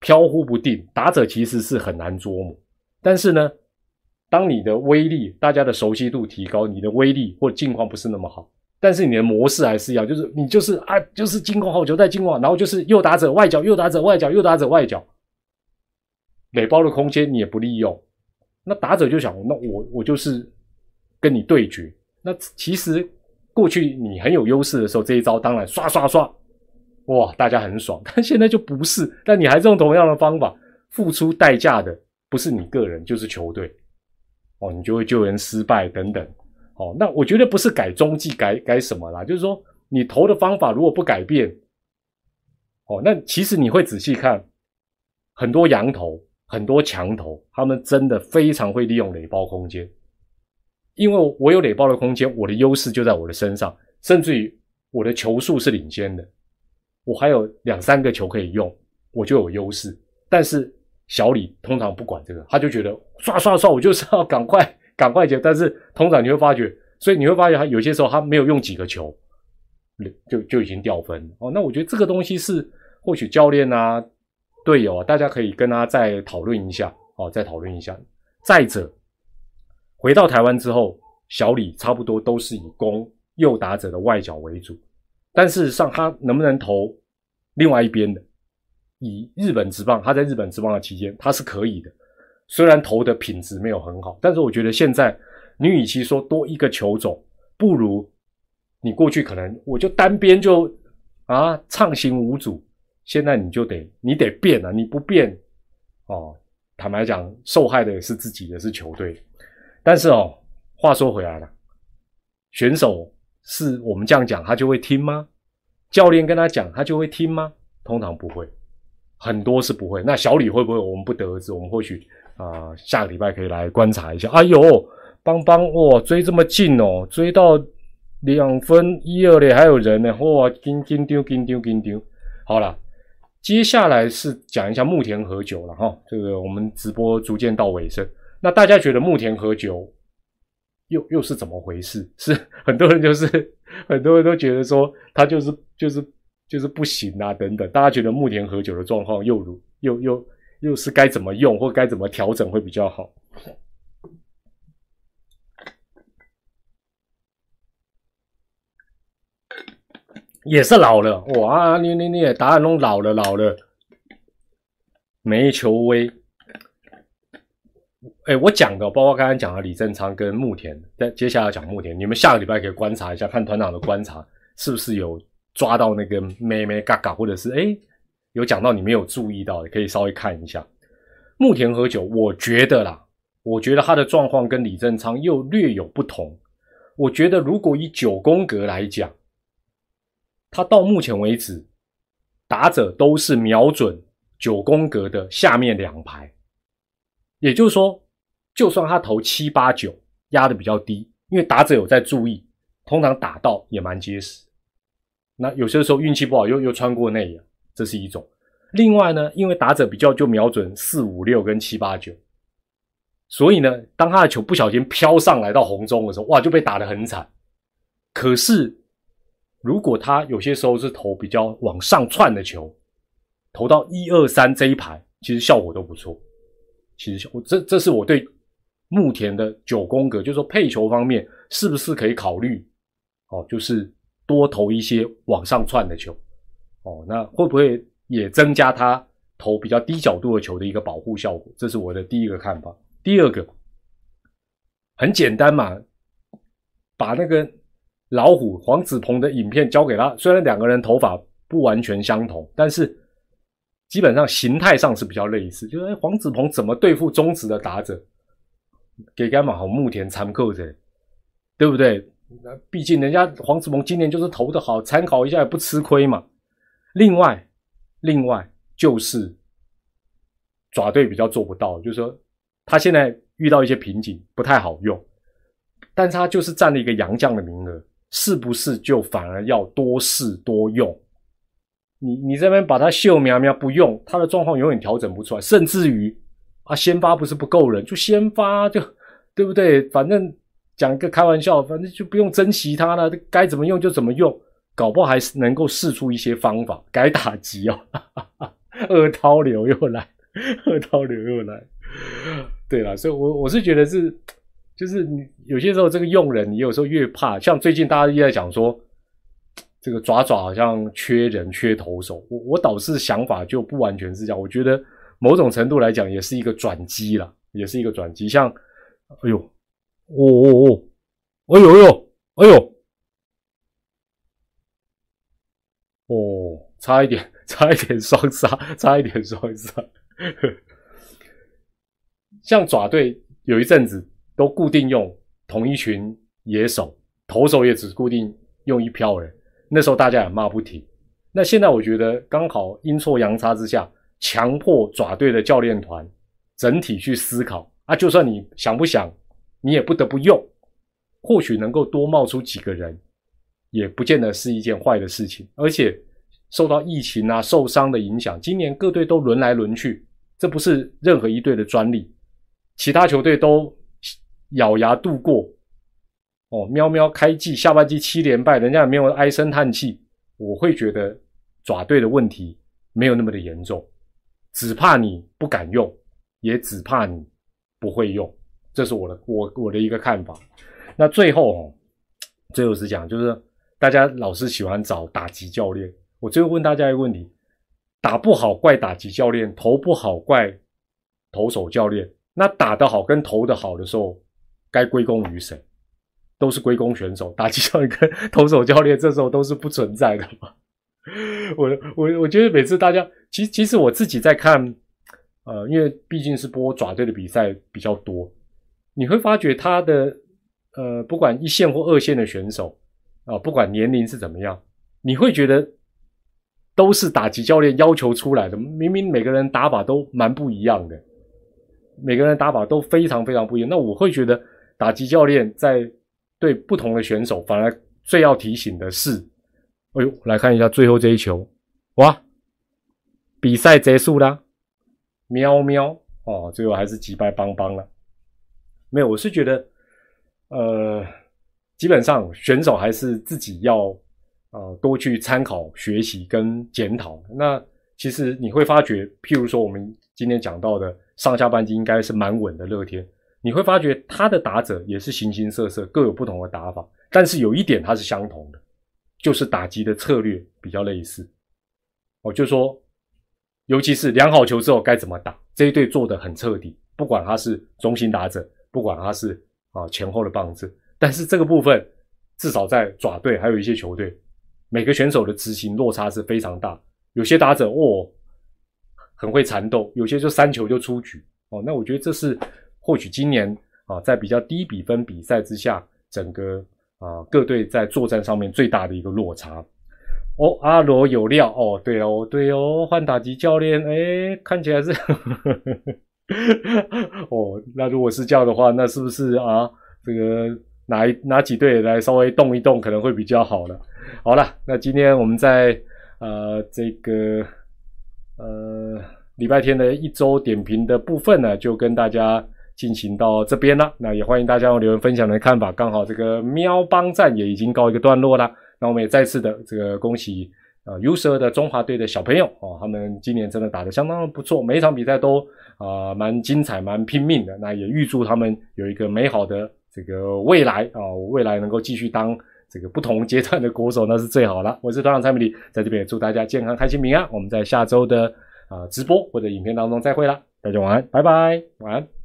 飘忽不定，打者其实是很难捉摸。但是呢，当你的威力，大家的熟悉度提高，你的威力或境况不是那么好，但是你的模式还是要，就是你就是啊，就是进攻好球再进攻，然后就是右打者外角，右打者外角，右打者外角。垒包的空间你也不利用，那打者就想，那我我就是跟你对决。那其实过去你很有优势的时候，这一招当然刷刷刷，哇，大家很爽。但现在就不是，但你还是用同样的方法，付出代价的不是你个人，就是球队。哦，你就会救援失败等等。哦，那我觉得不是改中继改改什么啦，就是说你投的方法如果不改变，哦，那其实你会仔细看很多羊头。很多墙头，他们真的非常会利用垒包空间，因为我有垒包的空间，我的优势就在我的身上，甚至于我的球数是领先的，我还有两三个球可以用，我就有优势。但是小李通常不管这个，他就觉得刷刷刷，我就是要赶快赶快结。但是通常你会发觉，所以你会发现他有些时候他没有用几个球，就就已经掉分哦。那我觉得这个东西是或许教练啊。队友啊，大家可以跟他再讨论一下哦，再讨论一下。再者，回到台湾之后，小李差不多都是以攻右打者的外角为主，但事实上他能不能投另外一边的？以日本职棒，他在日本职棒的期间他是可以的，虽然投的品质没有很好，但是我觉得现在你与其说多一个球种，不如你过去可能我就单边就啊畅行无阻。现在你就得你得变了，你不变哦，坦白讲，受害的也是自己，也是球队。但是哦，话说回来了，选手是我们这样讲，他就会听吗？教练跟他讲，他就会听吗？通常不会，很多是不会。那小李会不会？我们不得而知。我们或许啊，下个礼拜可以来观察一下。哎呦，邦邦哇，追这么近哦，追到两分一二的还有人呢，哇，紧紧丢紧丢紧丢，好了。接下来是讲一下木田和酒了哈，这个我们直播逐渐到尾声，那大家觉得木田和酒又又是怎么回事？是很多人就是很多人都觉得说他就是就是就是不行啊等等，大家觉得木田和酒的状况又如又又又是该怎么用或该怎么调整会比较好？也是老了哇！你你你也答案弄老了老了，没球威。哎，我讲的，包括刚刚讲的李正昌跟牧田，在接下来讲牧田，你们下个礼拜可以观察一下，看团长的观察是不是有抓到那个咩咩嘎嘎，或者是哎有讲到你没有注意到的，可以稍微看一下。木田和久，我觉得啦，我觉得他的状况跟李正昌又略有不同。我觉得如果以九宫格来讲，他到目前为止打者都是瞄准九宫格的下面两排，也就是说，就算他投七八九压的比较低，因为打者有在注意，通常打到也蛮结实。那有些时候运气不好，又又穿过内野，这是一种。另外呢，因为打者比较就瞄准四五六跟七八九，所以呢，当他的球不小心飘上来到红中的时候，哇，就被打得很惨。可是如果他有些时候是投比较往上窜的球，投到一二三这一排，其实效果都不错。其实我这这是我对目前的九宫格，就是说配球方面是不是可以考虑哦，就是。多投一些往上窜的球，哦，那会不会也增加他投比较低角度的球的一个保护效果？这是我的第一个看法。第二个，很简单嘛，把那个老虎黄子鹏的影片交给他。虽然两个人头发不完全相同，但是基本上形态上是比较类似。就是黄子鹏怎么对付中职的打者，给干嘛好木田参考者，对不对？那毕竟人家黄子鹏今年就是投的好，参考一下也不吃亏嘛。另外，另外就是爪队比较做不到，就是说他现在遇到一些瓶颈，不太好用。但他就是占了一个洋将的名额，是不是就反而要多试多用？你你这边把他秀苗苗不用，他的状况永远调整不出来，甚至于啊，先发不是不够人，就先发就对不对？反正。讲个开玩笑，反正就不用珍惜它了，该怎么用就怎么用，搞不好还是能够试出一些方法改打击哦。二刀流又来，二刀流又来，对了，所以，我我是觉得是，就是你有些时候这个用人，你有时候越怕，像最近大家一直在讲说，这个爪爪好像缺人缺投手，我我倒是想法就不完全是这样，我觉得某种程度来讲也是一个转机了，也是一个转机，像，哎呦。哦哦哦，哎呦呦，哎呦，哦，差一点，差一点双杀，差一点双杀。像爪队有一阵子都固定用同一群野手，投手也只固定用一票人，那时候大家也骂不停。那现在我觉得刚好阴错阳差之下，强迫爪队的教练团整体去思考啊，就算你想不想。你也不得不用，或许能够多冒出几个人，也不见得是一件坏的事情。而且受到疫情啊、受伤的影响，今年各队都轮来轮去，这不是任何一队的专利，其他球队都咬牙度过。哦，喵喵开季下半季七连败，人家也没有唉声叹气。我会觉得爪队的问题没有那么的严重，只怕你不敢用，也只怕你不会用。这是我的我我的一个看法。那最后哦，最后是讲，就是大家老是喜欢找打击教练。我最后问大家一个问题：打不好怪打击教练，投不好怪投手教练。那打得好跟投得好的时候，该归功于谁？都是归功选手。打击教练跟投手教练这时候都是不存在的嘛？我我我觉得每次大家，其实其实我自己在看，呃，因为毕竟是播爪队的比赛比较多。你会发觉他的，呃，不管一线或二线的选手啊，不管年龄是怎么样，你会觉得都是打击教练要求出来的。明明每个人打法都蛮不一样的，每个人打法都非常非常不一样。那我会觉得打击教练在对不同的选手，反而最要提醒的是，哎呦，来看一下最后这一球，哇，比赛结束啦，喵喵哦，最后还是击败邦邦了。没有，我是觉得，呃，基本上选手还是自己要呃多去参考、学习跟检讨。那其实你会发觉，譬如说我们今天讲到的上下半季应该是蛮稳的乐天，你会发觉他的打者也是形形色色，各有不同的打法。但是有一点它是相同的，就是打击的策略比较类似。我就说，尤其是量好球之后该怎么打，这一队做的很彻底，不管他是中心打者。不管他是啊前后的棒子，但是这个部分至少在爪队还有一些球队每个选手的执行落差是非常大。有些打者哦很会缠斗，有些就三球就出局哦。那我觉得这是或许今年啊在比较低比分比赛之下，整个啊各队在作战上面最大的一个落差。哦，阿罗有料哦，对哦，对哦，换打击教练，哎，看起来是，哦，那如果是这样的话，那是不是啊？这个哪一哪几队来稍微动一动，可能会比较好了。好了，那今天我们在呃这个呃礼拜天的一周点评的部分呢，就跟大家进行到这边了。那也欢迎大家用留言分享的看法。刚好这个喵帮战也已经告一个段落了。那我们也再次的这个恭喜啊 u s e r 的中华队的小朋友哦，他们今年真的打得相当不错，每一场比赛都啊蛮精彩、蛮拼命的。那也预祝他们有一个美好的这个未来啊，未来能够继续当这个不同阶段的国手，那是最好了。我是团长蔡明礼，在这边也祝大家健康、开心、平安。我们在下周的啊直播或者影片当中再会啦，大家晚安，拜拜，晚安。